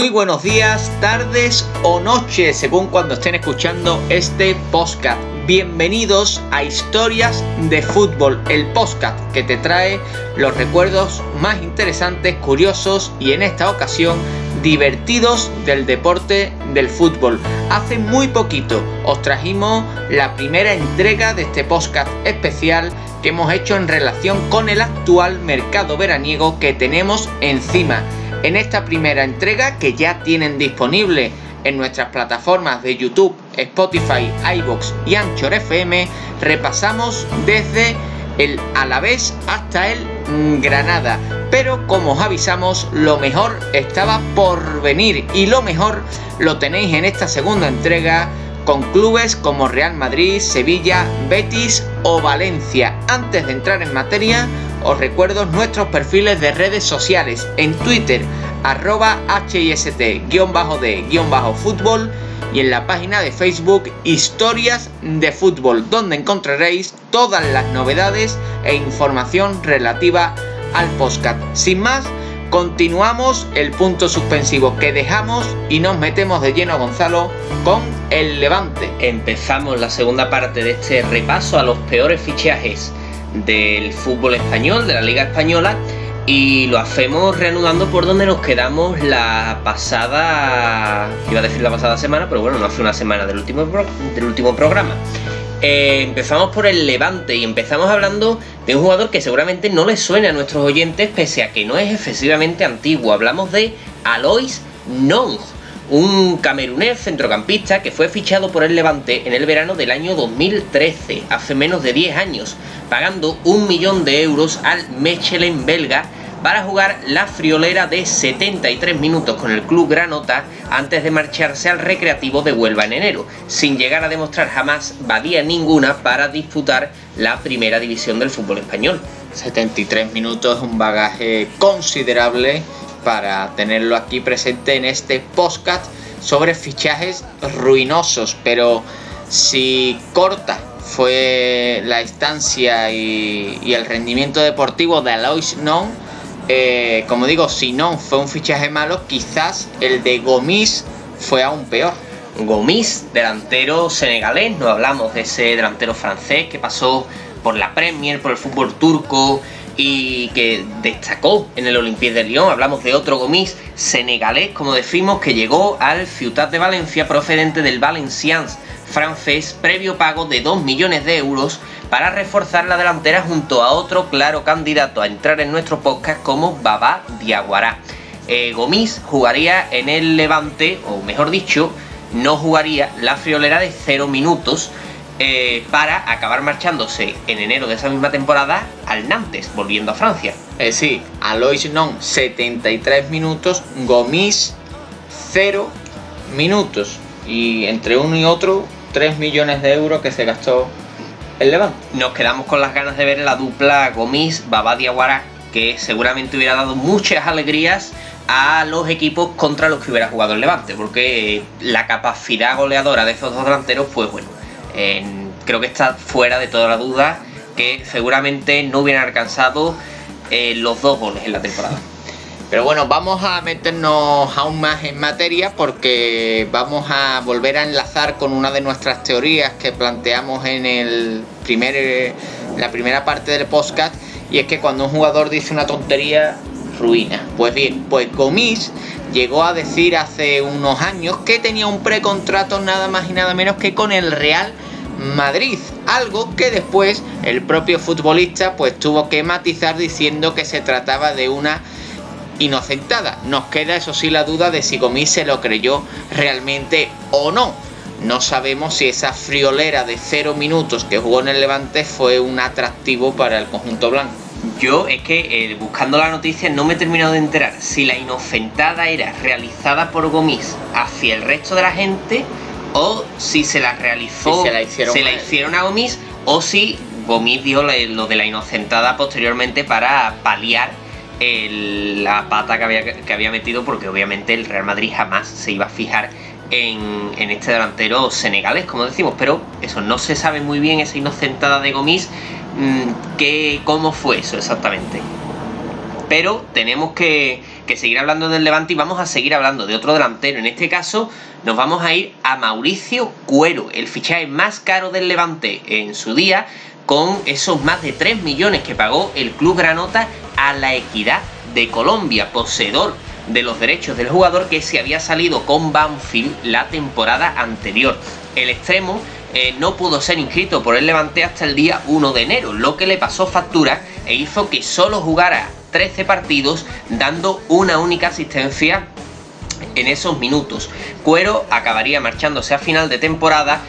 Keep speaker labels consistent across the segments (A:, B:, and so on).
A: Muy buenos días, tardes o noches, según cuando estén escuchando este podcast. Bienvenidos a Historias de Fútbol, el podcast que te trae los recuerdos más interesantes, curiosos y en esta ocasión divertidos del deporte del fútbol. Hace muy poquito os trajimos la primera entrega de este podcast especial que hemos hecho en relación con el actual mercado veraniego que tenemos encima en esta primera entrega que ya tienen disponible en nuestras plataformas de YouTube, Spotify, iBox y Anchor FM, repasamos desde el Alavés hasta el Granada. Pero como os avisamos, lo mejor estaba por venir y lo mejor lo tenéis en esta segunda entrega con clubes como Real Madrid, Sevilla, Betis o Valencia. Antes de entrar en materia, os recuerdo nuestros perfiles de redes sociales en Twitter arroba HIST-D-fútbol y en la página de Facebook Historias de Fútbol, donde encontraréis todas las novedades e información relativa al podcast. Sin más, continuamos el punto suspensivo que dejamos y nos metemos de lleno, Gonzalo, con el Levante.
B: Empezamos la segunda parte de este repaso a los peores fichajes del fútbol español, de la Liga Española, y lo hacemos reanudando por donde nos quedamos la pasada, iba a decir la pasada semana, pero bueno, no hace una semana del último, del último programa. Eh, empezamos por el Levante y empezamos hablando de un jugador que seguramente no le suena a nuestros oyentes, pese a que no es excesivamente antiguo. Hablamos de Alois Nong, un camerunés centrocampista que fue fichado por el Levante en el verano del año 2013, hace menos de 10 años, pagando un millón de euros al Mechelen belga para jugar la friolera de 73 minutos con el club Granota antes de marcharse al recreativo de Huelva en enero, sin llegar a demostrar jamás valía ninguna para disputar la primera división del fútbol español.
A: 73 minutos un bagaje considerable para tenerlo aquí presente en este podcast sobre fichajes ruinosos, pero si corta fue la estancia y, el rendimiento deportivo de Alois Non, eh, como digo, si no fue un fichaje malo, quizás el de Gomis fue aún peor.
B: Gomis, delantero senegalés, no hablamos de ese delantero francés que pasó por la Premier, por el fútbol turco y que destacó en el Olympique de Lyon. Hablamos de otro Gomis senegalés, como decimos, que llegó al Ciutat de Valencia procedente del Valenciennes francés previo pago de 2 millones de euros para reforzar la delantera junto a otro claro candidato a entrar en nuestro podcast como Baba Diaguará. Eh, Gomis jugaría en el Levante, o mejor dicho, no jugaría la friolera de 0 minutos eh, para acabar marchándose en enero de esa misma temporada al Nantes, volviendo a Francia.
A: Eh, sí, Alois Non 73 minutos, Gomis 0 minutos. Y entre uno y otro, 3 millones de euros que se gastó el Levante.
B: Nos quedamos con las ganas de ver la dupla Gomis Babadiaguara, que seguramente hubiera dado muchas alegrías a los equipos contra los que hubiera jugado el Levante, porque la capacidad goleadora de esos dos delanteros, pues bueno, creo que está fuera de toda la duda que seguramente no hubieran alcanzado eh, los dos goles en la temporada.
A: Pero bueno, vamos a meternos aún más en materia porque vamos a volver a enlazar con una de nuestras teorías que planteamos en el primer, la primera parte del podcast y es que cuando un jugador dice una tontería, ruina. Pues bien, pues Gomis llegó a decir hace unos años que tenía un precontrato nada más y nada menos que con el Real Madrid, algo que después el propio futbolista pues tuvo que matizar diciendo que se trataba de una inocentada. Nos queda eso sí la duda de si Gomis se lo creyó realmente o no. No sabemos si esa friolera de cero minutos que jugó en el Levante fue un atractivo para el conjunto blanco.
B: Yo es que eh, buscando la noticia no me he terminado de enterar si la inocentada era realizada por Gomis hacia el resto de la gente o si se la realizó,
A: se la hicieron,
B: se la hicieron a Gomis o si Gomis dio lo de la inocentada posteriormente para paliar la pata que había, que había metido porque obviamente el Real Madrid jamás se iba a fijar en, este delantero senegalés, como decimos, pero eso no se sabe muy bien, esa inocentada de Gomis, mmm, que, cómo fue eso exactamente. Pero tenemos que, que seguir hablando del Levante y vamos a seguir hablando de otro delantero. En este caso nos vamos a ir a Mauricio Cuero, el fichaje más caro del Levante en su día, con esos más de 3 millones que pagó el Club Granota a la Equidad de Colombia, poseedor de los derechos del jugador que se había salido con Banfield la temporada anterior. El extremo eh, no pudo ser inscrito por el Levante hasta el día 1 de enero, lo que le pasó factura e hizo que solo jugara 13 partidos dando una única asistencia en esos minutos. Cuero acabaría marchándose a final de temporada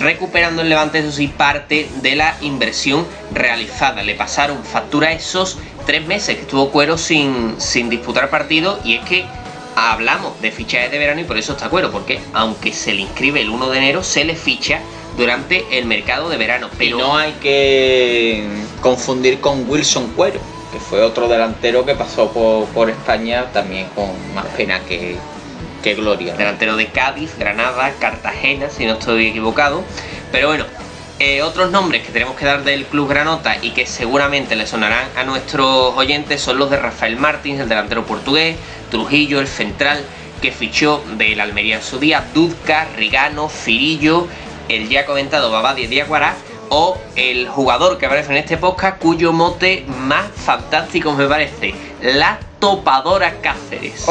B: recuperando el Levante, eso sí, parte de la inversión realizada. Le pasaron factura esos tres meses que estuvo Cuero sin, sin disputar partido y es que hablamos de fichajes de verano y por eso está Cuero, porque aunque se le inscribe el 1 de enero, se le ficha durante el mercado de verano.
A: Pero no hay que confundir con Wilson Cuero, que fue otro delantero que pasó por, España también con más pena que, que gloria.
B: Delantero de Cádiz, Granada, Cartagena, si no estoy equivocado. Pero bueno, eh, otros nombres que tenemos que dar del Club Granota y que seguramente le sonarán a nuestros oyentes son los de Rafael Martins, el delantero portugués, Trujillo, el central que fichó del Almería en su día, Dudka, Rigano, Firillo, el ya comentado Babadi Diaguará o el jugador que aparece en este podcast cuyo mote más fantástico me parece, la topadora Cáceres.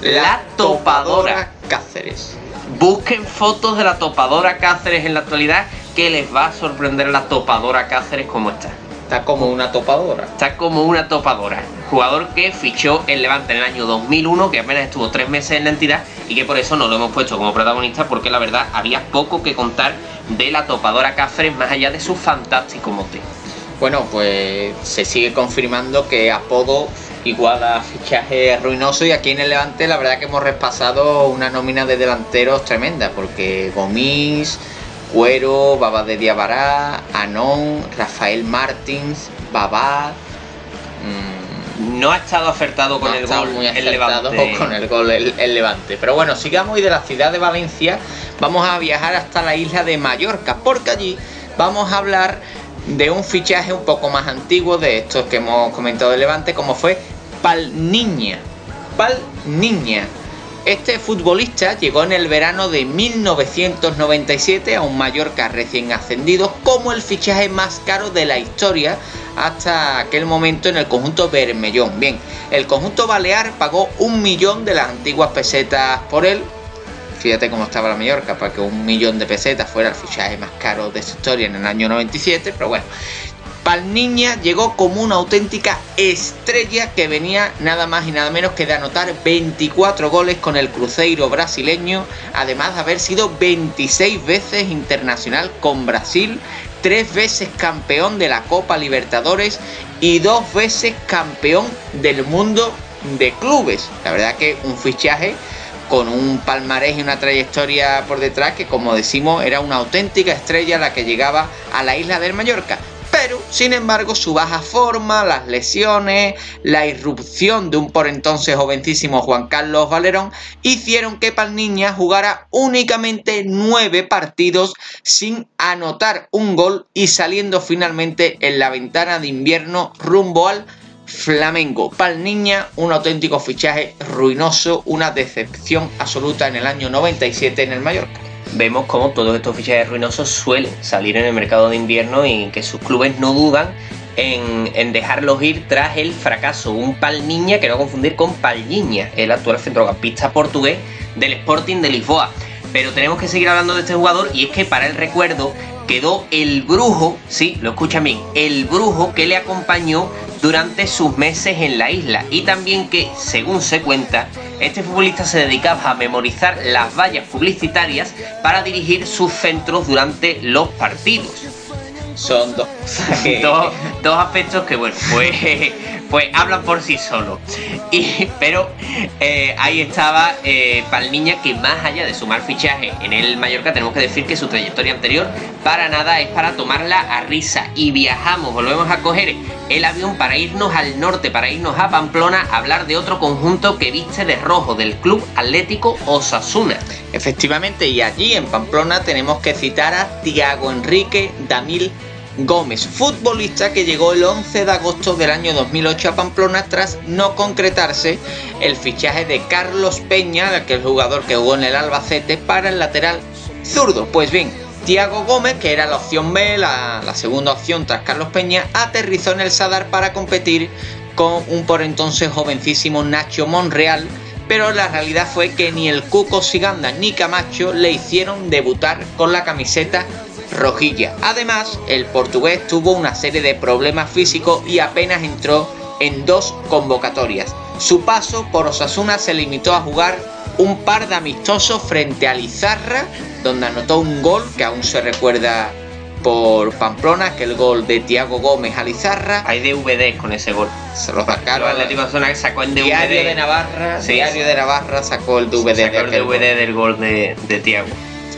A: la, topadora Cáceres.
B: Busquen fotos de la topadora Cáceres en la actualidad que les va a sorprender la topadora Cáceres como está.
A: Está como una topadora.
B: Está como una topadora. Jugador que fichó el Levante en el año 2001, que apenas estuvo tres meses en la entidad y que por eso no lo hemos puesto como protagonista porque la verdad había poco que contar de la topadora Cáceres más allá de su fantástico mote.
A: Bueno, pues se sigue confirmando que apodo igual a fichaje ruinoso y aquí en el Levante la verdad que hemos repasado una nómina de delanteros tremenda porque Gomis, Cuero, Baba de Diabará, Anón, Rafael Martins, Babá.
B: Mm, no ha estado acertado con el gol
A: muy el Levante. con el gol el, Levante. Pero bueno, sigamos y de la ciudad de Valencia vamos a viajar hasta la isla de Mallorca, porque allí vamos a hablar de un fichaje un poco más antiguo de estos que hemos comentado de Levante, como fue Pal Niña. Este futbolista llegó en el verano de 1997 a un Mallorca recién ascendido como el fichaje más caro de la historia hasta aquel momento en el conjunto Bermellón. Bien, el conjunto Balear pagó un millón de las antiguas pesetas por él. Fíjate cómo estaba la Mallorca para que un millón de pesetas fuera el fichaje más caro de su historia en el año 97, pero bueno, Palniña llegó como una auténtica estrella que venía nada más y nada menos que de anotar 24 goles con el Cruzeiro brasileño, además de haber sido 26 veces internacional con Brasil, tres veces campeón de la Copa Libertadores y dos veces campeón del mundo de clubes. La verdad que un fichaje con un palmarés y una trayectoria por detrás que como decimos era una auténtica estrella la que llegaba a la isla del Mallorca pero sin embargo su baja forma, las lesiones, la irrupción de un por entonces jovencísimo Juan Carlos Valerón hicieron que Palniña jugara únicamente nueve partidos sin anotar un gol y saliendo finalmente en la ventana de invierno rumbo al Flamengo. Palniña, un auténtico fichaje ruinoso, una decepción absoluta en el año 97 en el Mallorca
B: vemos como todos estos fichajes ruinosos suelen salir en el mercado de invierno y que sus clubes no dudan en, dejarlos ir tras el fracaso. Un Palniña que no confundir con Palniña, el actual centrocampista portugués del Sporting de Lisboa. Pero tenemos que seguir hablando de este jugador y es que para el recuerdo quedó el brujo, sí, lo escuchan bien, el brujo que le acompañó durante sus meses en la isla y también que, según se cuenta, este futbolista se dedicaba a memorizar las vallas publicitarias para dirigir sus centros durante los partidos.
A: Son dos,
B: dos, aspectos que, bueno, pues pues hablan por sí solos. Y, pero eh, ahí estaba eh, Palmiña, que más allá de sumar fichaje en el Mallorca, tenemos que decir que su trayectoria anterior para nada es para tomarla a risa. Y viajamos, volvemos a coger el avión para irnos al norte, para irnos a Pamplona a hablar de otro conjunto que viste de rojo, del Club Atlético Osasuna.
A: Efectivamente, y allí en Pamplona tenemos que citar a Tiago Enrique Damil Gómez, futbolista que llegó el 11 de agosto del año 2008 a Pamplona tras no concretarse el fichaje de Carlos Peña, aquel jugador que jugó en el Albacete, para el lateral zurdo. Pues bien, Tiago Gómez, que era la opción B, la, la, segunda opción tras Carlos Peña, aterrizó en el Sadar para competir con un por entonces jovencísimo Nacho Monreal, pero la realidad fue que ni el Cuco Siganda ni Camacho le hicieron debutar con la camiseta rojilla. Además, el portugués tuvo una serie de problemas físicos y apenas entró en dos convocatorias. Su paso por Osasuna se limitó a jugar un par de amistosos frente a Lizarra, donde anotó un gol que aún se recuerda por Pamplona, que el gol de Tiago Gómez a Lizarra.
B: Hay DVD con ese gol.
A: Se lo sacaron.
B: El Atlético Zona que sacó en DVD.
A: Diario de Navarra.
B: Sí,
A: Diario
B: sí.
A: de Navarra sacó el DVD,
B: Sacó el DVD
A: gol.
B: del gol de, de Tiago.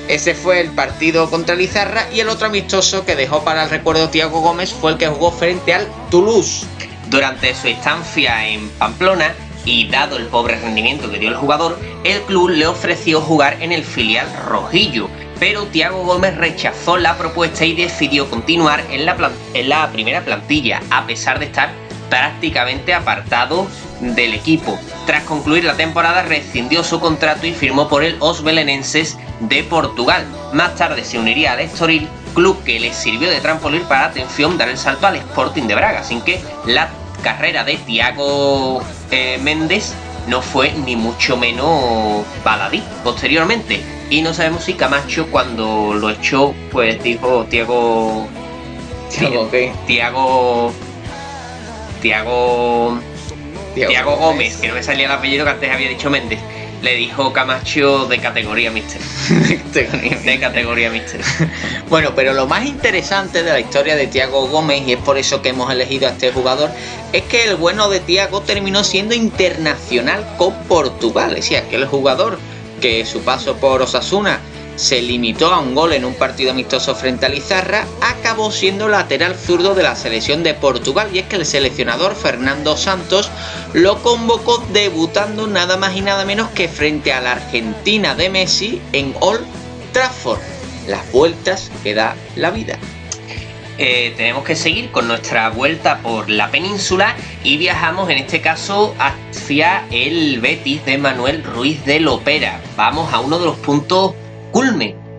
A: Ese fue el partido contra Lizarra y el otro amistoso que dejó para el recuerdo Tiago Gómez fue el que jugó frente al Toulouse.
B: Durante su estancia en Pamplona y dado el pobre rendimiento que dio el jugador, el club le ofreció jugar en el filial rojillo, pero Tiago Gómez rechazó la propuesta y decidió continuar en la, en la primera plantilla, a pesar de estar prácticamente apartado del equipo. Tras concluir la temporada rescindió su contrato y firmó por el Os Belenenses de Portugal. Más tarde se uniría al Estoril, club que le sirvió de trampolín para atención dar el salto al Sporting de Braga, sin que la carrera de Tiago eh, Méndez no fue ni mucho menos baladí posteriormente. Y no sabemos si Camacho cuando lo echó, pues dijo Tiago...
A: Tiago.
B: Tiago... Tiago... Tiago Gómez, que no me salía el apellido que antes había dicho Méndez. Le dijo Camacho de categoría mister. De categoría mister.
A: Bueno, pero lo más interesante de la historia de Tiago Gómez, y es por eso que hemos elegido a este jugador, es que el bueno de Tiago terminó siendo internacional con Portugal. Es decir, aquel jugador que su paso por Osasuna se limitó a un gol en un partido amistoso frente a Lizarra, acabó siendo lateral zurdo de la selección de Portugal. Y es que el seleccionador Fernando Santos lo convocó debutando nada más y nada menos que frente a la Argentina de Messi en Old Trafford. Las vueltas que da la vida.
B: Eh, tenemos que seguir con nuestra vuelta por la península y viajamos en este caso hacia el Betis de Manuel Ruiz de Lopera. Vamos a uno de los puntos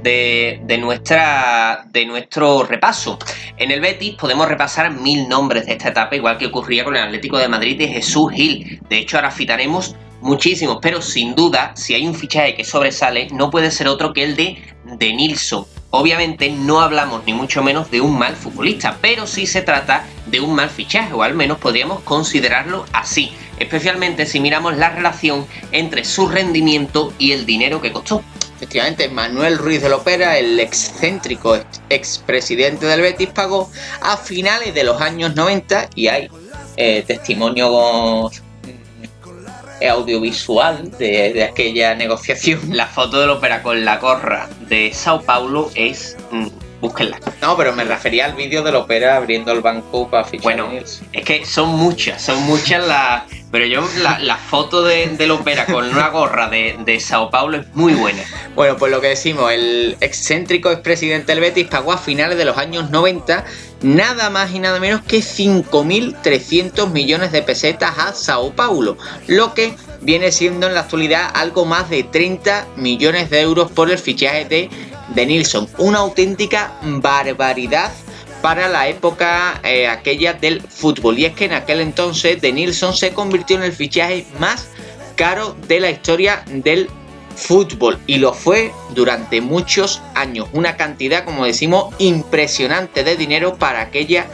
B: de, de nuestra, de nuestro repaso. En el Betis podemos repasar mil nombres de esta etapa, igual que ocurría con el Atlético de Madrid de Jesús Gil. De hecho, ahora citaremos muchísimos, pero sin duda, si hay un fichaje que sobresale, no puede ser otro que el de De Nilsson. Obviamente no hablamos ni mucho menos de un mal futbolista, pero sí se trata de un mal fichaje, o al menos podríamos considerarlo así, especialmente si miramos la relación entre su rendimiento y el dinero que costó.
A: Efectivamente, Manuel Ruiz de Lopera, el excéntrico ex- expresidente del Betis, pagó a finales de los años 90 y hay eh, testimonios mm, audiovisual de, de aquella negociación.
B: La foto del ópera con la gorra de Sao Paulo es... búsquenla.
A: No, pero me refería al vídeo de Lopera abriendo el banco para fichar
B: Bueno. Es que son muchas, son muchas las... Pero yo, la, la foto de, del ópera con una gorra de, de Sao Paulo es muy buena.
A: Bueno, pues lo que decimos, el excéntrico expresidente del Betis pagó a finales de los años 90 nada más y nada menos que 5.300 millones de pesetas a Sao Paulo, lo que viene siendo en la actualidad algo más de 30 millones de euros por el fichaje de, de Nilsson. Una auténtica barbaridad para la época eh, aquella del fútbol. Y es que en aquel entonces de Nilsson se convirtió en el fichaje más caro de la historia del fútbol y lo fue durante muchos años. Una cantidad, como decimos, impresionante de dinero para aquella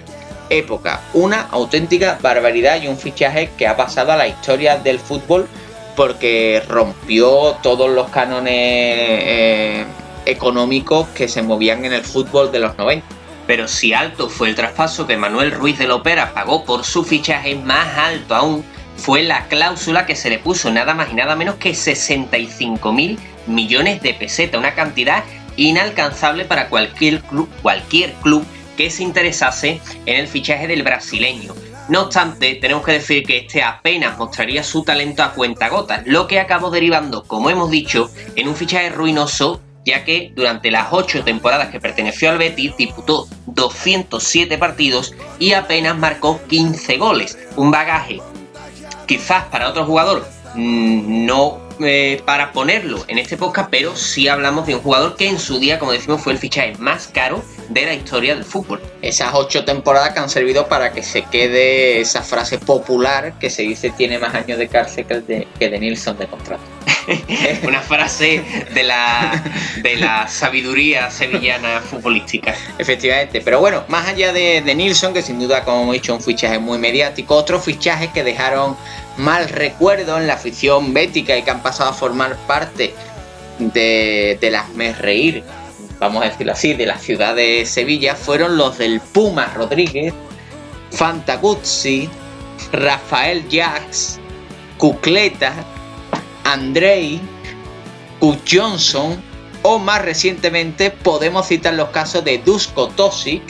A: época. Una auténtica barbaridad y un fichaje que ha pasado a la historia del fútbol porque rompió todos los cánones eh, económicos que se movían en el fútbol de los 90.
B: Pero si alto fue el traspaso que Manuel Ruiz de Lopera pagó por su fichaje, más alto aún fue la cláusula que se le puso nada más y nada menos que 65 mil millones de pesetas, una cantidad inalcanzable para cualquier club, cualquier club que se interesase en el fichaje del brasileño. No obstante, tenemos que decir que este apenas mostraría su talento a cuentagotas, lo que acabó derivando, como hemos dicho, en un fichaje ruinoso ya que durante las ocho temporadas que perteneció al Betis disputó 207 partidos y apenas marcó 15 goles. Un bagaje quizás para otro jugador mm, no eh, para ponerlo en este podcast, pero sí hablamos de un jugador que en su día, como decimos, fue el fichaje más caro de la historia del fútbol.
A: Esas ocho temporadas que han servido para que se quede esa frase popular que se dice tiene más años de cárcel que de, que de Nilsson de contrato.
B: Una frase de la, de la sabiduría sevillana futbolística.
A: Efectivamente, pero bueno, más allá de, de Nilsson, que sin duda, como hemos dicho, un fichaje muy mediático, otros fichajes que dejaron mal recuerdo en la afición bética y que han pasado a formar parte de, de las reír, vamos a decirlo así, de la ciudad de Sevilla, fueron los del Puma Rodríguez, Fantaguzzi, Rafael Jacks, Cucleta, Andrei, Cook Johnson o más recientemente podemos citar los casos de Dusko Tosic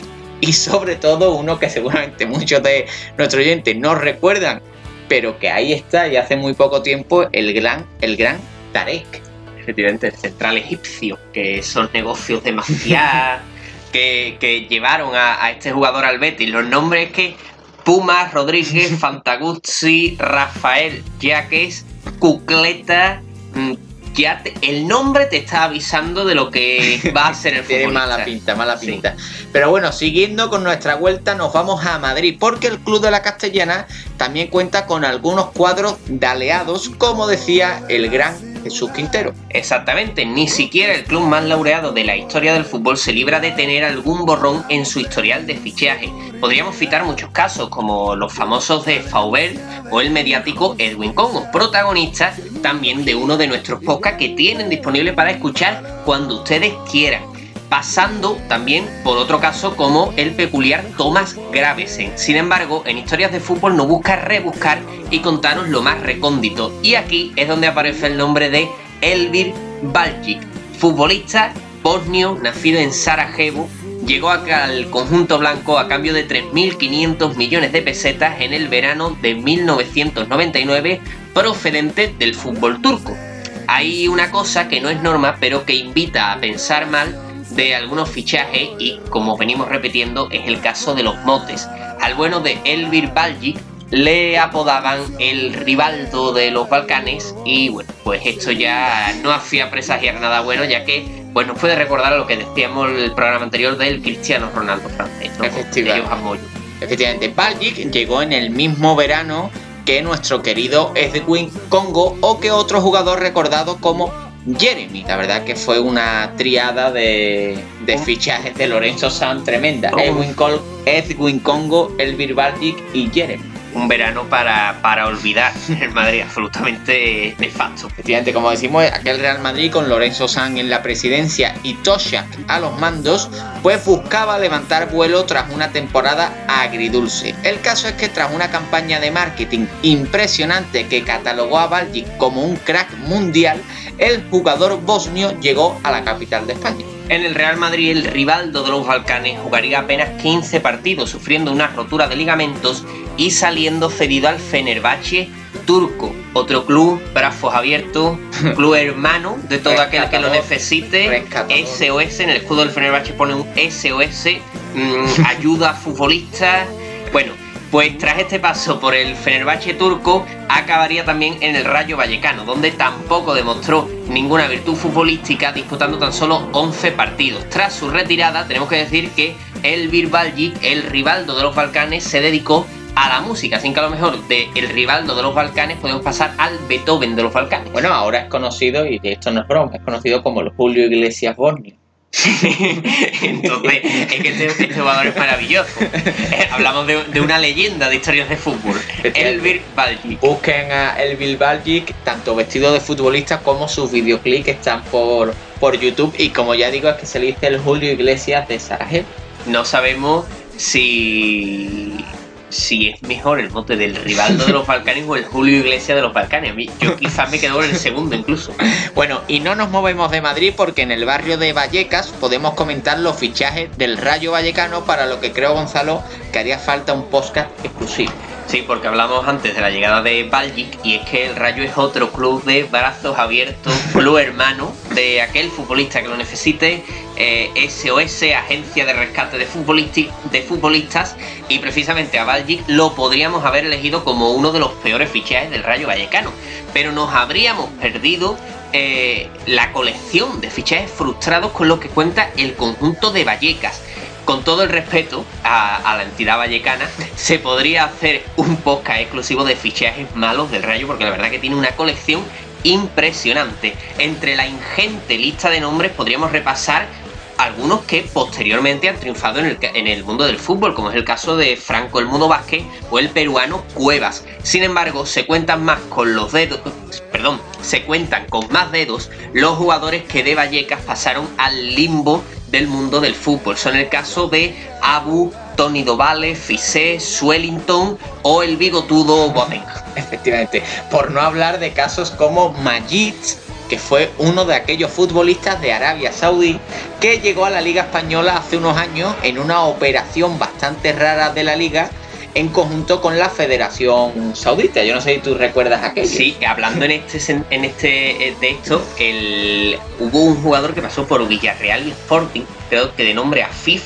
A: y sobre todo uno que seguramente muchos de nuestros oyentes no recuerdan, pero que ahí está y hace muy poco tiempo el gran, el gran Tarek.
B: Efectivamente, el central egipcio, que son negocios demasiado que, que llevaron a, a, este jugador al Betis. Los nombres que Puma, Rodríguez, Fantaguzzi, Rafael Yaques, Cucleta, mm, ya el nombre te está avisando de lo que va a ser el
A: Tiene mala pinta, mala pinta. Sí. Pero bueno, siguiendo con nuestra vuelta, nos vamos a Madrid, porque el Club de la Castellana también cuenta con algunos cuadros de aliados, como decía el gran Jesús Quintero.
B: Exactamente, ni siquiera el club más laureado de la historia del fútbol se libra de tener algún borrón en su historial de fichaje. Podríamos citar muchos casos, como los famosos de Faubert o el mediático Edwin Congo, protagonistas también de uno de nuestros podcasts que tienen disponible para escuchar cuando ustedes quieran pasando también por otro caso como el peculiar Thomas Gravesen. Sin embargo, en historias de fútbol no busca rebuscar y contaros lo más recóndito. Y aquí es donde aparece el nombre de Elvir Baljic, futbolista bosnio nacido en Sarajevo. Llegó al conjunto blanco a cambio de 3.500 millones de pesetas en el verano de 1999 procedente del fútbol turco. Hay una cosa que no es norma pero que invita a pensar mal de algunos fichajes y como venimos repitiendo es el caso de los motes. Al bueno de Elvir Baljic le apodaban el Rivaldo de los Balcanes y bueno, pues esto ya no hacía presagiar nada bueno ya que pues nos puede recordar a lo que decíamos en el programa anterior del Cristiano Ronaldo francés, ¿no?
A: Efectivamente. Efectivamente, Baljic llegó en el mismo verano que nuestro querido Edwin Congo o que otro jugador recordado como Jeremy. La verdad que fue una triada de, de fichajes de Lorenzo San tremenda. Oh. Edwin, Col Edwin Congo, Elvir Baltic y Jeremy.
B: Un verano para, para olvidar el Madrid, absolutamente nefasto.
A: Efectivamente, como decimos, aquel Real Madrid con Lorenzo San en la presidencia y Toshak a los mandos, pues buscaba levantar vuelo tras una temporada agridulce. El caso es que tras una campaña de marketing impresionante que catalogó a Baltic como un crack mundial, el jugador bosnio llegó a la capital de España.
B: En el Real Madrid, el Rivaldo de los Balcanes jugaría apenas 15 partidos, sufriendo una rotura de ligamentos y saliendo cedido al Fenerbahce turco, otro club, brazos abiertos, club hermano de todo aquel que lo necesite. Rescatador. SOS, en el escudo del Fenerbahce pone un SOS, mmm, ayuda a futbolistas. Bueno, pues tras este paso por el Fenerbahce turco, acabaría también en el Rayo Vallecano, donde tampoco demostró ninguna virtud futbolística, disputando tan solo 11 partidos. Tras su retirada, tenemos que decir que el Birbaljic, el Rivaldo de los Balcanes, se dedicó a la música, así que a lo mejor de el Rivaldo de los Balcanes podemos pasar al Beethoven de los Balcanes.
A: Bueno, ahora es conocido, y esto no es broma, es conocido como el Julio Iglesias Bosnio.
B: Entonces, es que este, este, jugador es maravilloso. Eh, hablamos de, de, una leyenda de historias de fútbol. Elvir Baljic.
A: Busquen a Elvir Baljic, tanto vestido de futbolista como sus videoclips están por, por YouTube. Y como ya digo, es que se le dice el Julio Iglesias de Sarajevo.
B: No sabemos si si es mejor el mote del Rivaldo de los Balcanes o el Julio Iglesias de los Balcanes. Yo quizás me quedo en el segundo incluso.
A: Bueno, y no nos movemos de Madrid porque en el barrio de Vallecas podemos comentar los fichajes del Rayo Vallecano para lo que creo, Gonzalo, que haría falta un podcast exclusivo.
B: Sí, porque hablamos antes de la llegada de Baljic y es que el Rayo es otro club de brazos abiertos, club hermano de aquel futbolista que lo necesite, SOS, eh, Agencia de Rescate de, de Futbolistas, y precisamente a Baljic lo podríamos haber elegido como uno de los peores fichajes del Rayo Vallecano, pero nos habríamos perdido eh, la colección de fichajes frustrados con lo que cuenta el conjunto de Vallecas con todo el respeto a, la entidad vallecana, se podría hacer un podcast exclusivo de fichajes malos del Rayo, porque la verdad que tiene una colección impresionante. Entre la ingente lista de nombres podríamos repasar algunos que posteriormente han triunfado en el, en el, mundo del fútbol, como es el caso de Franco El Mundo Vázquez o el peruano Cuevas. Sin embargo, se cuentan más con los dedos, perdón, se cuentan con más dedos los jugadores que de Vallecas pasaron al limbo del mundo del fútbol. Son el caso de Abu, Tony Dovale, Fisé, Swellington o el bigotudo Boateng.
A: Efectivamente, por no hablar de casos como Majid, que fue uno de aquellos futbolistas de Arabia Saudí que llegó a la Liga Española hace unos años en una operación bastante rara de la liga en conjunto con la Federación Saudita. Yo no sé si tú recuerdas aquello.
B: Sí, hablando en este en este eh, de esto, hubo un jugador que pasó por Villarreal y Sporting, creo que de nombre Afif,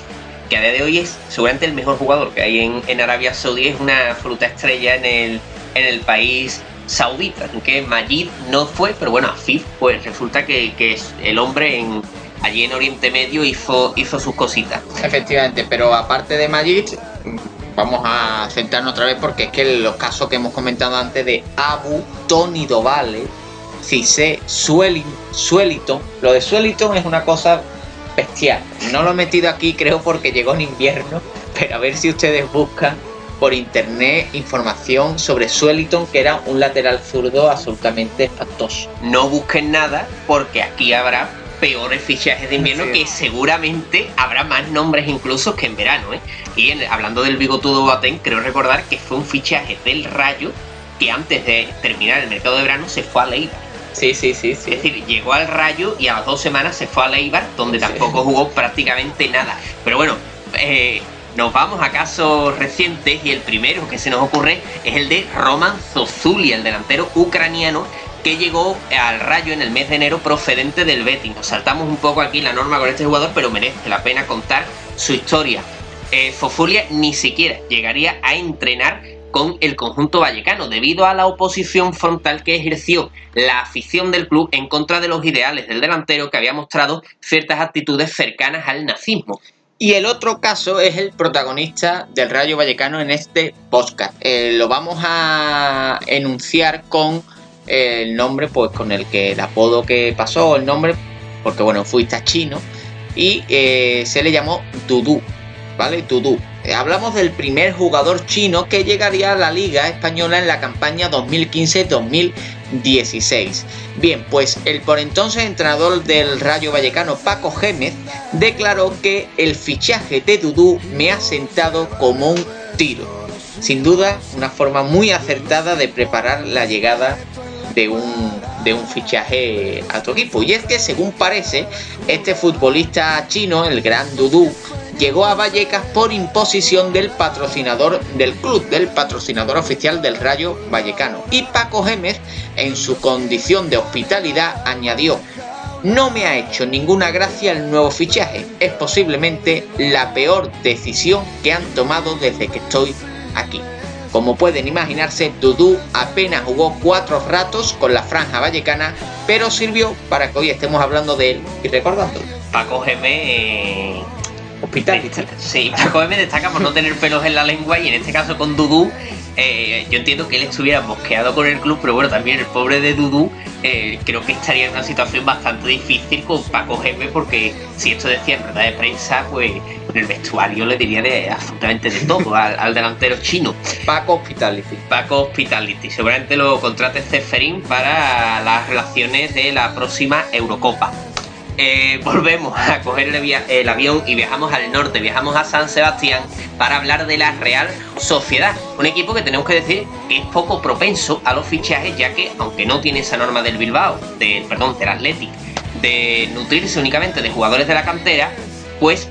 B: que a día de hoy es seguramente el mejor jugador que hay en, Arabia Saudí, es una fruta estrella en el, en el país saudita, que Majid no fue, pero bueno, Afif, pues resulta que, es el hombre en, allí en Oriente Medio hizo, sus cositas.
A: Efectivamente, pero aparte de Majid, vamos a centrarnos otra vez porque es que los casos que hemos comentado antes de Abu, Tony Dovale, Cise, Suelito, lo de Suelito es una cosa bestial. No lo he metido aquí creo porque llegó en invierno, pero a ver si ustedes buscan por internet información sobre Sueliton, que era un lateral zurdo absolutamente espantoso.
B: No busquen nada porque aquí habrá peores fichajes de invierno que seguramente habrá más nombres incluso que en verano. ¿eh? Y hablando del bigotudo Boateng, creo recordar que fue un fichaje del Rayo que antes de terminar el mercado de verano se fue a Leibar.
A: Sí, sí, sí,
B: sí. Es decir, llegó al Rayo y a las dos semanas se fue a Leibar, donde tampoco jugó prácticamente nada. Pero bueno, eh, nos vamos a casos recientes y el primero que se nos ocurre es el de Roman Zozuli, el delantero ucraniano que llegó al Rayo en el mes de enero procedente del Betis. Nos saltamos un poco aquí la norma con este jugador, pero merece la pena contar su historia. Eh, ni siquiera llegaría a entrenar con el conjunto vallecano debido a la oposición frontal que ejerció la afición del club en contra de los ideales del delantero que había mostrado ciertas actitudes cercanas al nazismo.
A: Y el otro caso es el protagonista del Rayo Vallecano en este podcast. Eh, lo vamos a enunciar con el nombre, pues con el que el apodo que pasó, el nombre, porque bueno, fuiste chino, y eh, se le llamó Dudu, ¿vale? Dudu. Eh, hablamos del primer jugador chino que llegaría a la Liga Española en la campaña 2015-2016. Bien, pues el por entonces entrenador del Rayo Vallecano, Paco Gémez, declaró que el fichaje de Dudu me ha sentado como un tiro. Sin duda, una forma muy acertada de preparar la llegada de un, de un fichaje a tu equipo. Y es que, según parece, este futbolista chino, el gran Dudu, llegó a Vallecas por imposición del patrocinador del club, del patrocinador oficial del Rayo Vallecano. Y Paco Gémez, en su condición de hospitalidad, añadió, no me ha hecho ninguna gracia el nuevo fichaje, es posiblemente la peor decisión que han tomado desde que estoy aquí. Como pueden imaginarse, Dudu apenas jugó cuatro ratos con la franja vallecana, pero sirvió para que hoy estemos hablando de él y recordándolo.
B: Paco Geme.
A: Hospital.
B: Sí, Paco Geme destaca por no tener pelos en la lengua y en este caso con Dudu eh, yo entiendo que él estuviera mosqueado con el club, pero bueno, también el pobre de Dudu eh, creo que estaría en una situación bastante difícil con Paco Geme, porque si esto decía en verdad de prensa, pues en el vestuario le diría de absolutamente de todo al, delantero chino.
A: Paco Hospitality.
B: Paco Hospitality. Seguramente lo contrate Ceferín para las relaciones de la próxima Eurocopa. Eh, volvemos a coger el, avión y viajamos al norte, viajamos a San Sebastián para hablar de la Real Sociedad, un equipo que tenemos que decir es poco propenso a los fichajes, ya que aunque no tiene esa norma del Bilbao, del perdón, del Athletic, de nutrirse únicamente de jugadores de la cantera, pues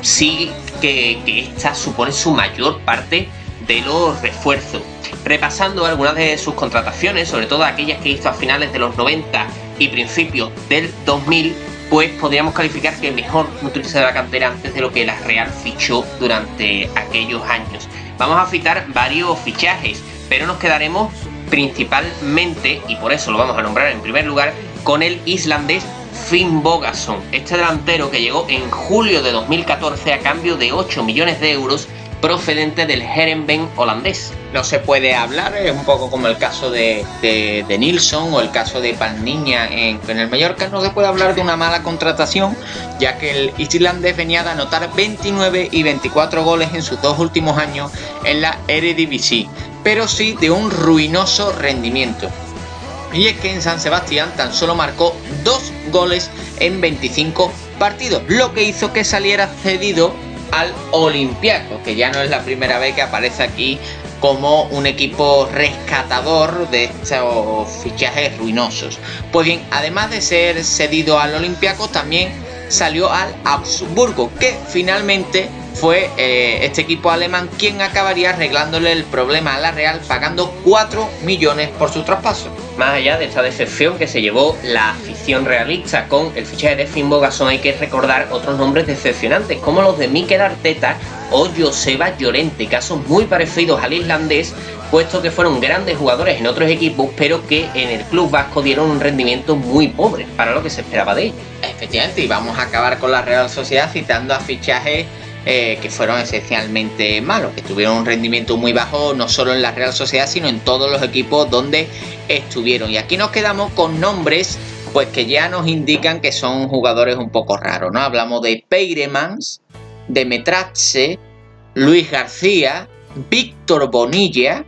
B: sí que, que esta supone su mayor parte de los refuerzos. Repasando algunas de sus contrataciones, sobre todo aquellas que hizo a finales de los 90 y principios del 2000, pues podríamos calificar que mejor utilizar la cantera antes de lo que la Real fichó durante aquellos años. Vamos a citar varios fichajes, pero nos quedaremos principalmente, y por eso lo vamos a nombrar en primer lugar, con el islandés Finn Bogason, este delantero que llegó en julio de 2014 a cambio de 8 millones de euros procedente del Herenveen holandés.
A: No se puede hablar, es un poco como el caso de, de, Nilsson o el caso de Panniña en, en, el Mallorca, no se puede hablar de una mala contratación, ya que el islandés venía de anotar 29 y 24 goles en sus dos últimos años en la Eredivisie, pero sí de un ruinoso rendimiento. Y es que en San Sebastián tan solo marcó dos goles en 25 partidos, lo que hizo que saliera cedido al Olympiacos, que ya no es la primera vez que aparece aquí como un equipo rescatador de estos fichajes ruinosos. Pues bien, además de ser cedido al Olympiacos, también salió al Augsburgo, que finalmente fue eh, este equipo alemán quien acabaría arreglándole el problema a la Real pagando 4 millones por su traspaso.
B: Más allá de esta decepción que se llevó la afición realista con el fichaje de Finn Bogason, hay que recordar otros nombres decepcionantes como los de Mikel Arteta o Joseba Llorente, casos muy parecidos al islandés, puesto que fueron grandes jugadores en otros equipos, pero que en el club vasco dieron un rendimiento muy pobre para lo que se esperaba de ellos.
A: Efectivamente, y vamos a acabar con la Real Sociedad citando a fichajes eh, que fueron esencialmente malos, que tuvieron un rendimiento muy bajo no solo en la Real Sociedad, sino en todos los equipos donde estuvieron. Y aquí nos quedamos con nombres pues que ya nos indican que son jugadores un poco raros, ¿no? Hablamos de Peiremans, de Metrache, Luis García, Víctor Bonilla,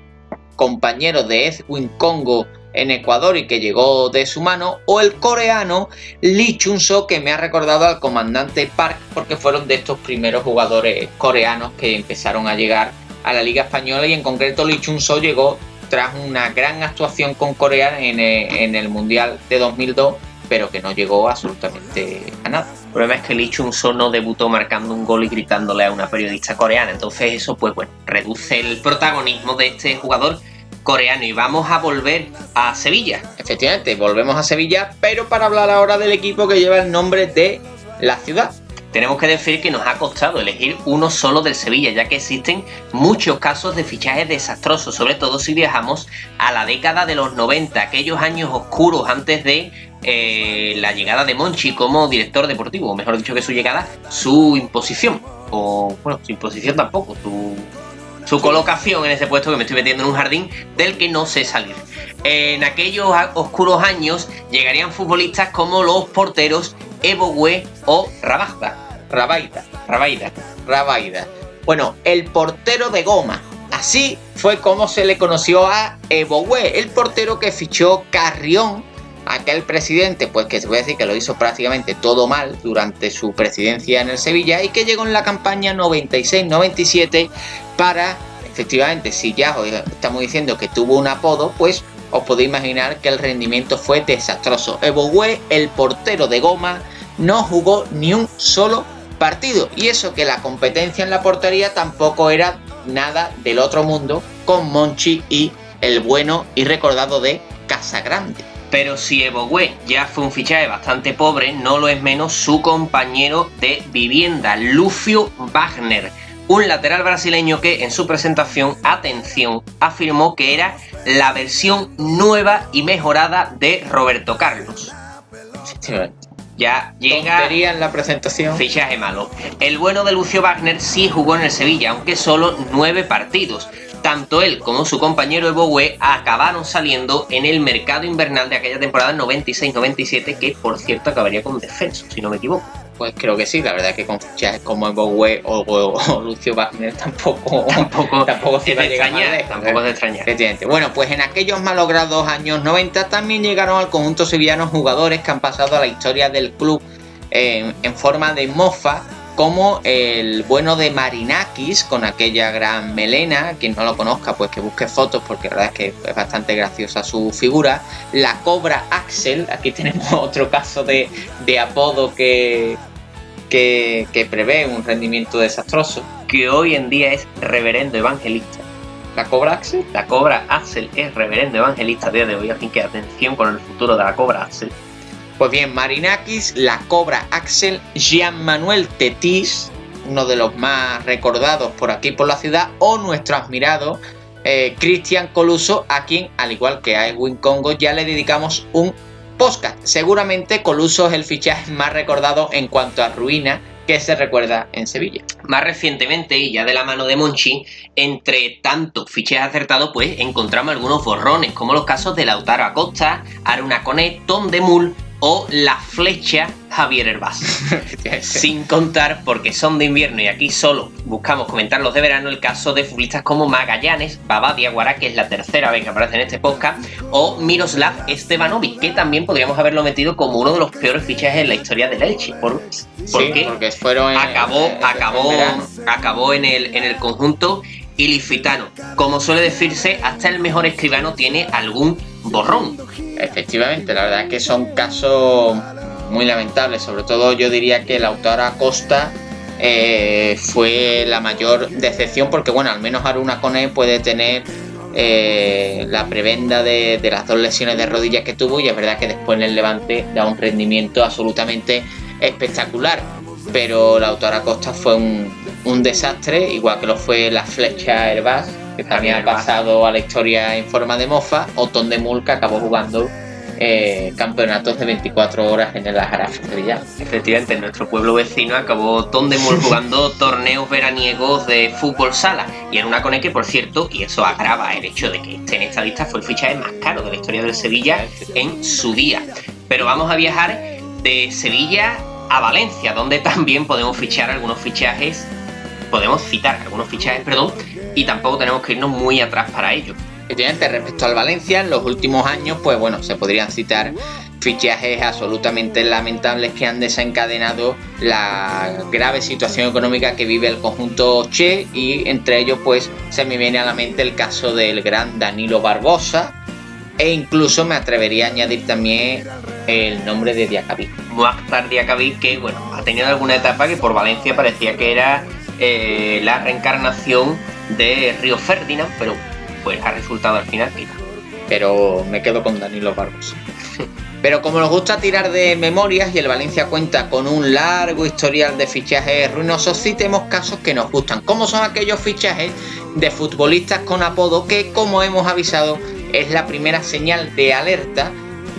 A: compañero de Edwin Congo en Ecuador y que llegó de su mano, o el coreano Lee Chun-so que me ha recordado al comandante Park porque fueron de estos primeros jugadores coreanos que empezaron a llegar a la Liga Española y en concreto Lee Chun-so llegó tras una gran actuación con Corea en el, Mundial de 2002 pero que no llegó absolutamente a nada.
B: El problema es que Lee Chun-so no debutó marcando un gol y gritándole a una periodista coreana, entonces eso pues bueno, reduce el protagonismo de este jugador coreano y vamos a volver a Sevilla.
A: Efectivamente, volvemos a Sevilla, pero para hablar ahora del equipo que lleva el nombre de la ciudad.
B: Tenemos que decir que nos ha costado elegir uno solo del Sevilla, ya que existen muchos casos de fichajes desastrosos, sobre todo si viajamos a la década de los 90, aquellos años oscuros antes de eh, la llegada de Monchi como director deportivo, o mejor dicho que su llegada, su imposición, o bueno, su imposición tampoco, su su colocación en ese puesto que me estoy metiendo en un jardín del que no sé salir. En aquellos oscuros años llegarían futbolistas como los porteros Evo o Rabaida.
A: Rabaida, Rabaida, Rabaida. Bueno, el portero de goma. Así fue como se le conoció a Evo el portero que fichó Carrión aquel presidente, pues que se puede decir que lo hizo prácticamente todo mal durante su presidencia en el Sevilla y que llegó en la campaña 96-97 para, efectivamente, si ya estamos diciendo que tuvo un apodo, pues os podéis imaginar que el rendimiento fue desastroso. Eboué, el portero de goma, no jugó ni un solo partido. Y eso que la competencia en la portería tampoco era nada del otro mundo con Monchi y el bueno y recordado de Casagrande.
B: Pero si Ebogüe ya fue un fichaje bastante pobre, no lo es menos su compañero de vivienda, Lucio Wagner, un lateral brasileño que en su presentación, atención, afirmó que era la versión nueva y mejorada de Roberto Carlos.
A: Ya llega en la presentación.
B: Fichaje malo. El bueno de Lucio Wagner sí jugó en el Sevilla, aunque solo nueve partidos tanto él como su compañero Bowe acabaron saliendo en el mercado invernal de aquella temporada 96-97, que por cierto acabaría con descenso, si no me equivoco.
A: Pues creo que sí, la verdad que con fichajes como Bowe o, o, Lucio Wagner tampoco,
B: tampoco, tampoco se va a extrañar. Tampoco se extrañar.
A: Bueno, pues en aquellos malogrados años 90 también llegaron al conjunto sevillano jugadores que han pasado a la historia del club en, en forma de mofa como el bueno de Marinakis con aquella gran melena, quien no lo conozca pues que busque fotos porque la verdad es que es bastante graciosa su figura, la cobra Axel, aquí tenemos otro caso de, apodo que, que, prevé un rendimiento desastroso.
B: Que hoy en día es reverendo evangelista.
A: ¿La Cobra Axel?
B: La Cobra Axel es reverendo evangelista a día de hoy, así que atención con el futuro de la Cobra Axel.
A: Pues bien, Marinakis, la Cobra Axel, Jean-Manuel Tetis, uno de los más recordados por aquí por la ciudad, o nuestro admirado eh, Cristian Coluso, a quien, al igual que a Edwin Congo, ya le dedicamos un podcast. Seguramente Coluso es el fichaje más recordado en cuanto a ruina que se recuerda en Sevilla.
B: Más recientemente, y ya de la mano de Monchi, entre tantos fichajes acertados, pues encontramos algunos borrones, como los casos de Lautaro Acosta, Aruna Conet, Tom Demul o la flecha Javier Herbaz. Sin contar, porque son de invierno y aquí solo buscamos comentarlos de verano, el caso de futbolistas como Magallanes, Babadia Guará, que es la tercera vez que aparece en este podcast, o Miroslav Stevanovic, que también podríamos haberlo metido como uno de los peores fichajes en la historia del Elche. Por,
A: porque, porque fueron
B: acabó, acabó, acabó en el, en el conjunto ilicitano. Como suele decirse, hasta el mejor escribano tiene algún borrón.
A: Efectivamente, la verdad es que son casos muy lamentables. Sobre todo yo diría que la autora Costa eh, fue la mayor decepción porque bueno, al menos Aruna Cone puede tener eh, la prebenda de, las dos lesiones de rodillas que tuvo y es verdad que después en el levante da un rendimiento absolutamente espectacular. Pero la autora Costa fue un, un desastre, igual que lo fue la flecha Herbaz, que también ha pasado a la historia en forma de mofa, o Ton de Mul, que acabó jugando eh, campeonatos de 24 horas en el Ajarafe Sevilla.
B: Efectivamente, en nuestro pueblo vecino acabó Ton de Mul jugando torneos veraniegos de fútbol sala. Y en una cone que, por cierto, y eso agrava el hecho de que esté en esta lista, fue el fichaje más caro de la historia del Sevilla en su día. Pero vamos a viajar de Sevilla a Valencia, donde también podemos fichar algunos fichajes podemos citar algunos fichajes, perdón, y tampoco tenemos que irnos muy atrás para ello.
A: Efectivamente, respecto al Valencia, en los últimos años, pues bueno, se podrían citar fichajes absolutamente lamentables que han desencadenado la grave situación económica que vive el conjunto Che y entre ellos pues se me viene a la mente el caso del gran Danilo Barbosa e incluso me atrevería a añadir también el nombre de Diacabí.
B: Muakhtar Diacabí que bueno, ha tenido alguna etapa que por Valencia parecía que era eh, la reencarnación de Río Ferdinand, pero pues ha resultado al final
A: Pero me quedo con Danilo Barbosa. Pero como nos gusta tirar de memorias y el Valencia cuenta con un largo historial de fichajes ruinosos, citemos casos que nos gustan, como son aquellos fichajes de futbolistas con apodo que, como hemos avisado, es la primera señal de alerta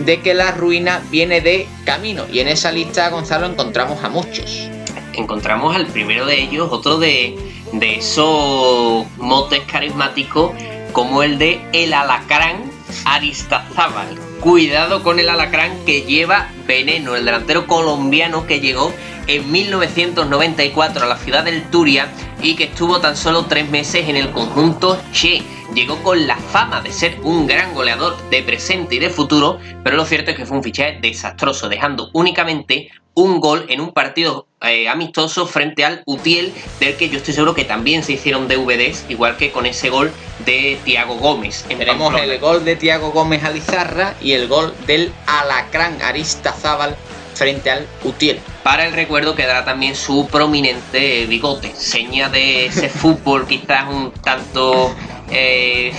A: de que la ruina viene de camino. Y en esa lista, Gonzalo, encontramos a muchos
B: encontramos al primero de ellos, otro de, de esos motes carismáticos como el de el alacrán Aristazábal. Cuidado con el alacrán que lleva veneno, el delantero colombiano que llegó en 1994 a la ciudad del Turia y que estuvo tan solo tres meses en el conjunto Che. Llegó con la fama de ser un gran goleador de presente y de futuro, pero lo cierto es que fue un fichaje desastroso, dejando únicamente un gol en un partido eh, amistoso frente al Utiel, del que yo estoy seguro que también se hicieron DVDs, igual que con ese gol de Tiago Gómez.
A: Tenemos el gol de Tiago Gómez a Lizarra y el gol del Alacrán Aristazábal frente al Utiel.
B: Para el recuerdo quedará también su prominente bigote, seña de ese fútbol quizás un tanto eh,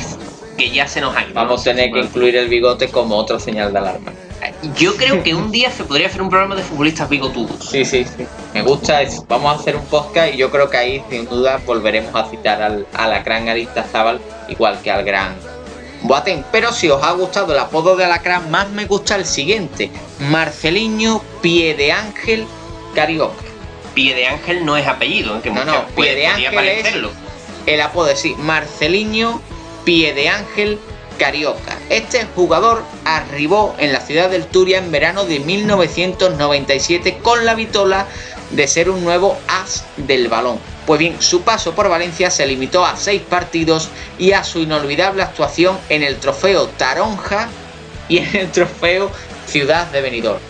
B: que ya se nos ha ido.
A: Vamos a tener que incluir el bigote como otro señal de alarma.
B: Yo creo que un día se podría hacer un programa de futbolistas bigotudos.
A: Sí, sí, sí. Me gusta eso. Vamos a hacer un podcast y yo creo que ahí, sin duda, volveremos a citar al, a la gran Arista Zabal, igual que al gran Boateng. Pero si os ha gustado el apodo de Alacrán, más me gusta el siguiente: Marceliño Pie de Ángel Carioca.
B: Pie de Ángel no es apellido, ¿eh? que no, no, Pie de Ángel es
A: el apodo, sí, Marceliño Pie de Ángel Carioca. Este jugador arribó en la ciudad del Turia en verano de 1997 con la vitola de ser un nuevo as del balón. Pues bien, su paso por Valencia se limitó a seis partidos y a su inolvidable actuación en el trofeo Taronja y en el trofeo Ciudad de Benidorm.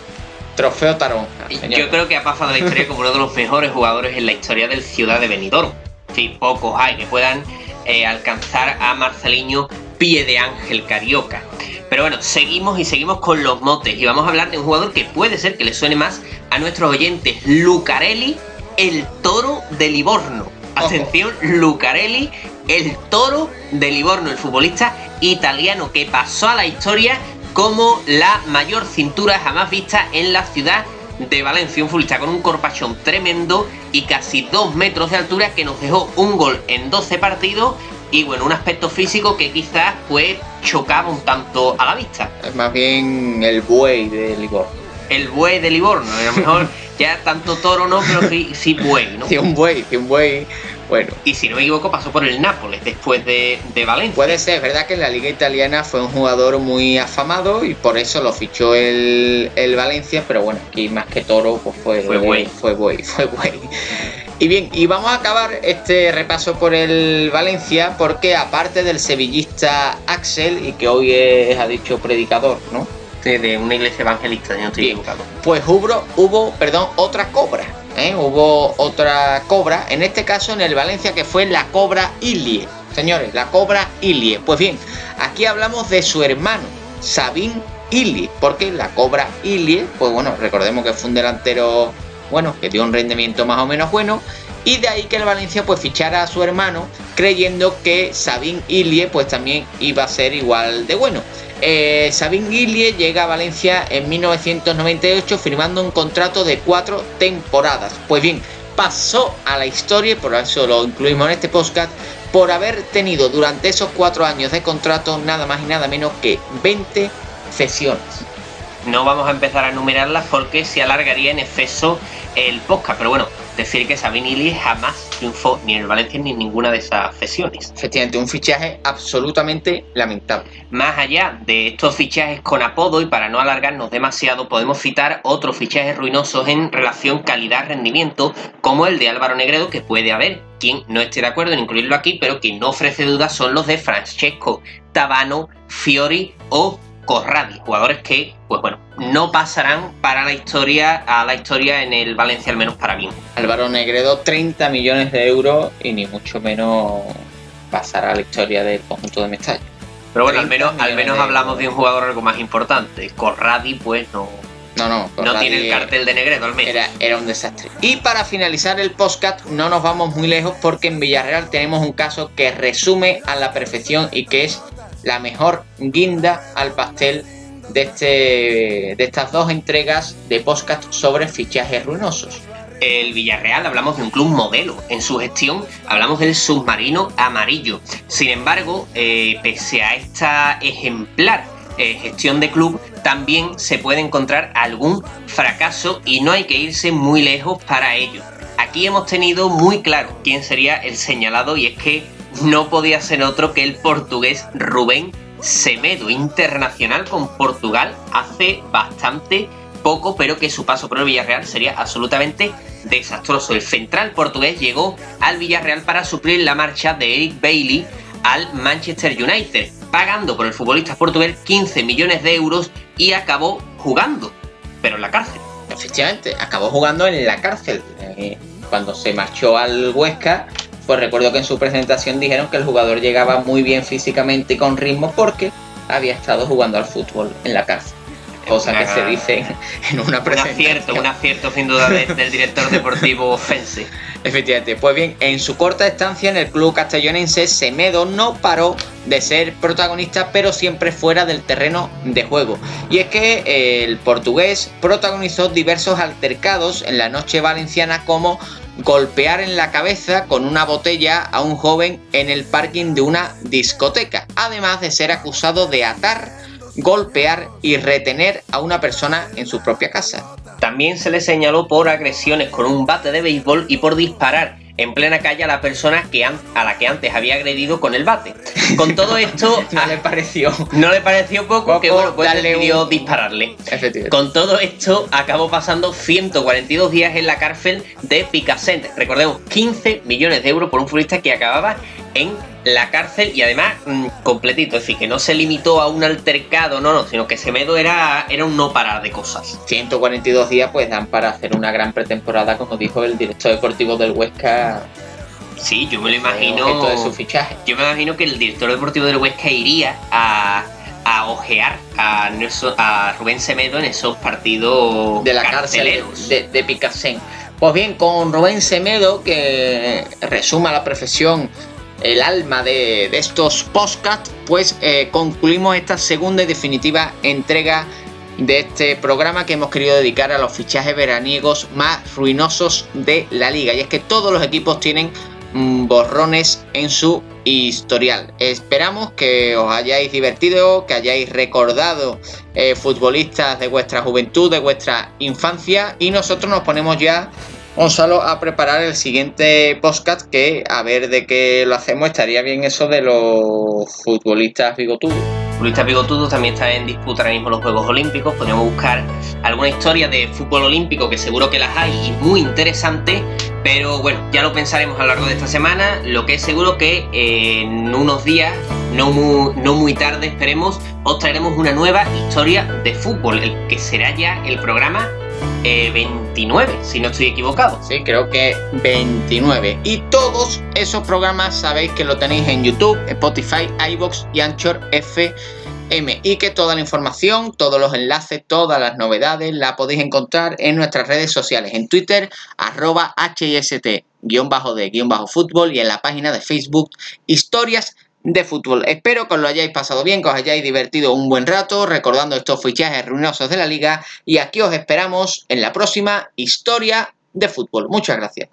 A: Trofeo Taronja.
B: Yo creo que ha pasado la historia como uno de los mejores jugadores en la historia del Ciudad de Benidorm. Sí, pocos hay que puedan eh, alcanzar a Marceliño pie de ángel carioca. Pero bueno, seguimos y seguimos con los motes y vamos a hablar de un jugador que puede ser que le suene más a nuestros oyentes, Lucarelli, el toro de Livorno. Atención, Lucarelli, el toro de Livorno, el futbolista italiano que pasó a la historia como la mayor cintura jamás vista en la ciudad de Valencia. Un futbolista con un corpachón tremendo y casi dos metros de altura que nos dejó un gol en 12 partidos y bueno, un aspecto físico que quizás pues chocaba un tanto a la vista.
A: Es más bien el buey de Livorno.
B: El buey de Livorno, a lo mejor ya tanto toro no, pero sí, sí buey, ¿no?
A: Sí, un buey, sí, un buey. Bueno.
B: Y si no me equivoco, pasó por el Nápoles después de, de Valencia.
A: Puede ser, es verdad que en la liga italiana fue un jugador muy afamado y por eso lo fichó el, el Valencia, pero bueno, aquí más que toro, pues fue,
B: Fue buey.
A: Fue buey, fue buey. Y bien, y vamos a acabar este repaso por el Valencia porque aparte del sevillista Axel, y que hoy es, ha dicho predicador, ¿no?
B: de, de una iglesia evangelista, no estoy
A: Bien.
B: equivocado.
A: Pues hubo, hubo, perdón, otra cobra. ¿eh? Hubo otra cobra, en este caso en el Valencia, que fue la cobra Ilie. Señores, la cobra Ilie. Pues bien, aquí hablamos de su hermano, Sabin Ilie, porque la cobra Ilie, pues bueno, recordemos que fue un delantero, bueno, que dio un rendimiento más o menos bueno. Y de ahí que el Valencia pues fichara a su hermano creyendo que Sabin Ilie pues también iba a ser igual de bueno. Eh, Sabin Ilie llega a Valencia en 1998 firmando un contrato de cuatro temporadas. Pues bien, pasó a la historia, por eso lo incluimos en este podcast, por haber tenido durante esos cuatro años de contrato nada más y nada menos que 20 cesiones.
B: No vamos a empezar a enumerarlas porque se alargaría en exceso el podcast, pero bueno, decir que Sabine Ili jamás triunfó ni en el Valencia ni en ninguna de esas sesiones.
A: Efectivamente, un fichaje absolutamente lamentable.
B: Más allá de estos fichajes con apodo y para no alargarnos demasiado, podemos citar otros fichajes ruinosos en relación calidad-rendimiento, como el de Álvaro Negredo, que puede haber quien no esté de acuerdo en incluirlo aquí, pero quien no ofrece dudas son los de Francesco, Tabano, Fiori o Corradi, jugadores que, pues bueno, no pasarán para la historia, a la historia en el Valencia, al menos para mí.
A: Álvaro Negredo, 30 millones de euros y ni mucho menos pasará a la historia del conjunto de Mestalla.
B: Pero bueno, al
A: 30
B: menos, al menos
A: de
B: hablamos de un jugador algo más importante. Corradi, pues no,
A: No, no,
B: no tiene el cartel de Negredo al menos.
A: Era, era un desastre. Y para finalizar el podcast, no nos vamos muy lejos porque en Villarreal tenemos un caso que resume a la perfección y que es la mejor guinda al pastel de, este, de estas dos entregas de podcast sobre fichajes ruinosos.
B: El Villarreal hablamos de un club modelo. En su gestión hablamos del submarino amarillo. Sin embargo, eh, pese a esta ejemplar eh, gestión de club, también se puede encontrar algún fracaso y no hay que irse muy lejos para ello. Aquí hemos tenido muy claro quién sería el señalado y es que no podía ser otro que el portugués Rubén Semedo, internacional con Portugal hace bastante poco, pero que su paso por el Villarreal sería absolutamente desastroso. El central portugués llegó al Villarreal para suplir la marcha de Eric Bailey al Manchester United, pagando por el futbolista portugués 15 millones de euros y acabó jugando, pero en la cárcel.
A: Efectivamente, acabó jugando en la cárcel. Eh, cuando se marchó al Huesca, pues recuerdo que en su presentación dijeron que el jugador llegaba muy bien físicamente y con ritmo porque había estado jugando al fútbol en la cárcel. Cosa que se dice en una
B: Un
A: presentación.
B: acierto, un acierto sin duda de- del director deportivo Fense.
A: Efectivamente, pues bien, en su corta estancia en el club castellonense, Semedo no paró de ser protagonista, pero siempre fuera del terreno de juego. Y es que eh, el portugués protagonizó diversos altercados en la noche valenciana como golpear en la cabeza con una botella a un joven en el parking de una discoteca, además de ser acusado de atar, golpear y retener a una persona en su propia casa.
B: También se le señaló por agresiones con un bate de béisbol y por disparar en plena calle a la persona que a la que antes había agredido con el bate. Con todo esto,
A: ¿No le pareció?
B: no le pareció poco,
A: Poco
B: que bueno, pues decidió
A: un-
B: dispararle.
A: Efectivamente.
B: Con todo esto, acabó pasando 142 días en la cárcel de Picassent. Recordemos, 15 millones de euros por un futbolista que acababa en la cárcel y además mm, completito. Es decir, que no se limitó a un altercado, no, no, sino que Semedo era, era un no parar de cosas.
A: 142 días pues dan para hacer una gran pretemporada, como dijo el director deportivo del Huesca,
B: Sí, yo me lo imagino.
A: de su fichaje.
B: Yo me imagino que el director deportivo del Huesca iría a, a ojear a, Nelson- a Rubén Semedo en esos partidos
A: de la cárcel de, de. Pues bien, con Rubén Semedo, que resuma la profesión el alma de, estos podcasts, pues eh, concluimos esta segunda y definitiva entrega de este programa que hemos querido dedicar a los fichajes veraniegos más ruinosos de la liga. Y es que todos los equipos tienen mm, borrones en su historial. Esperamos que os hayáis divertido, que hayáis recordado eh, futbolistas de vuestra juventud, de vuestra infancia y nosotros nos ponemos ya Gonzalo a preparar el siguiente podcast que a ver de qué lo hacemos estaría bien eso de los futbolistas bigotudos.
B: Futbolistas bigotudos también está en disputa ahora mismo los Juegos Olímpicos. Podríamos buscar alguna historia de fútbol olímpico que seguro que las hay y muy interesante. Pero bueno, ya lo pensaremos a lo largo de esta semana. Lo que es seguro que en unos días, no muy, no muy tarde, esperemos, os traeremos una nueva historia de fútbol, el que será ya el programa 29, eh, si no estoy equivocado.
A: Sí, creo que 29. Y todos esos programas sabéis que lo tenéis en YouTube, Spotify, iBox y Anchor FM. Y que toda la información, todos los enlaces, todas las novedades la podéis encontrar en nuestras redes sociales. En Twitter, arroba HIST, guion bajo de guion bajo fútbol y en la página de Facebook, historias de fútbol. Espero que os lo hayáis pasado bien, que os hayáis divertido un buen rato recordando estos fichajes ruinosos de la liga y aquí os esperamos en la próxima historia de fútbol. Muchas gracias.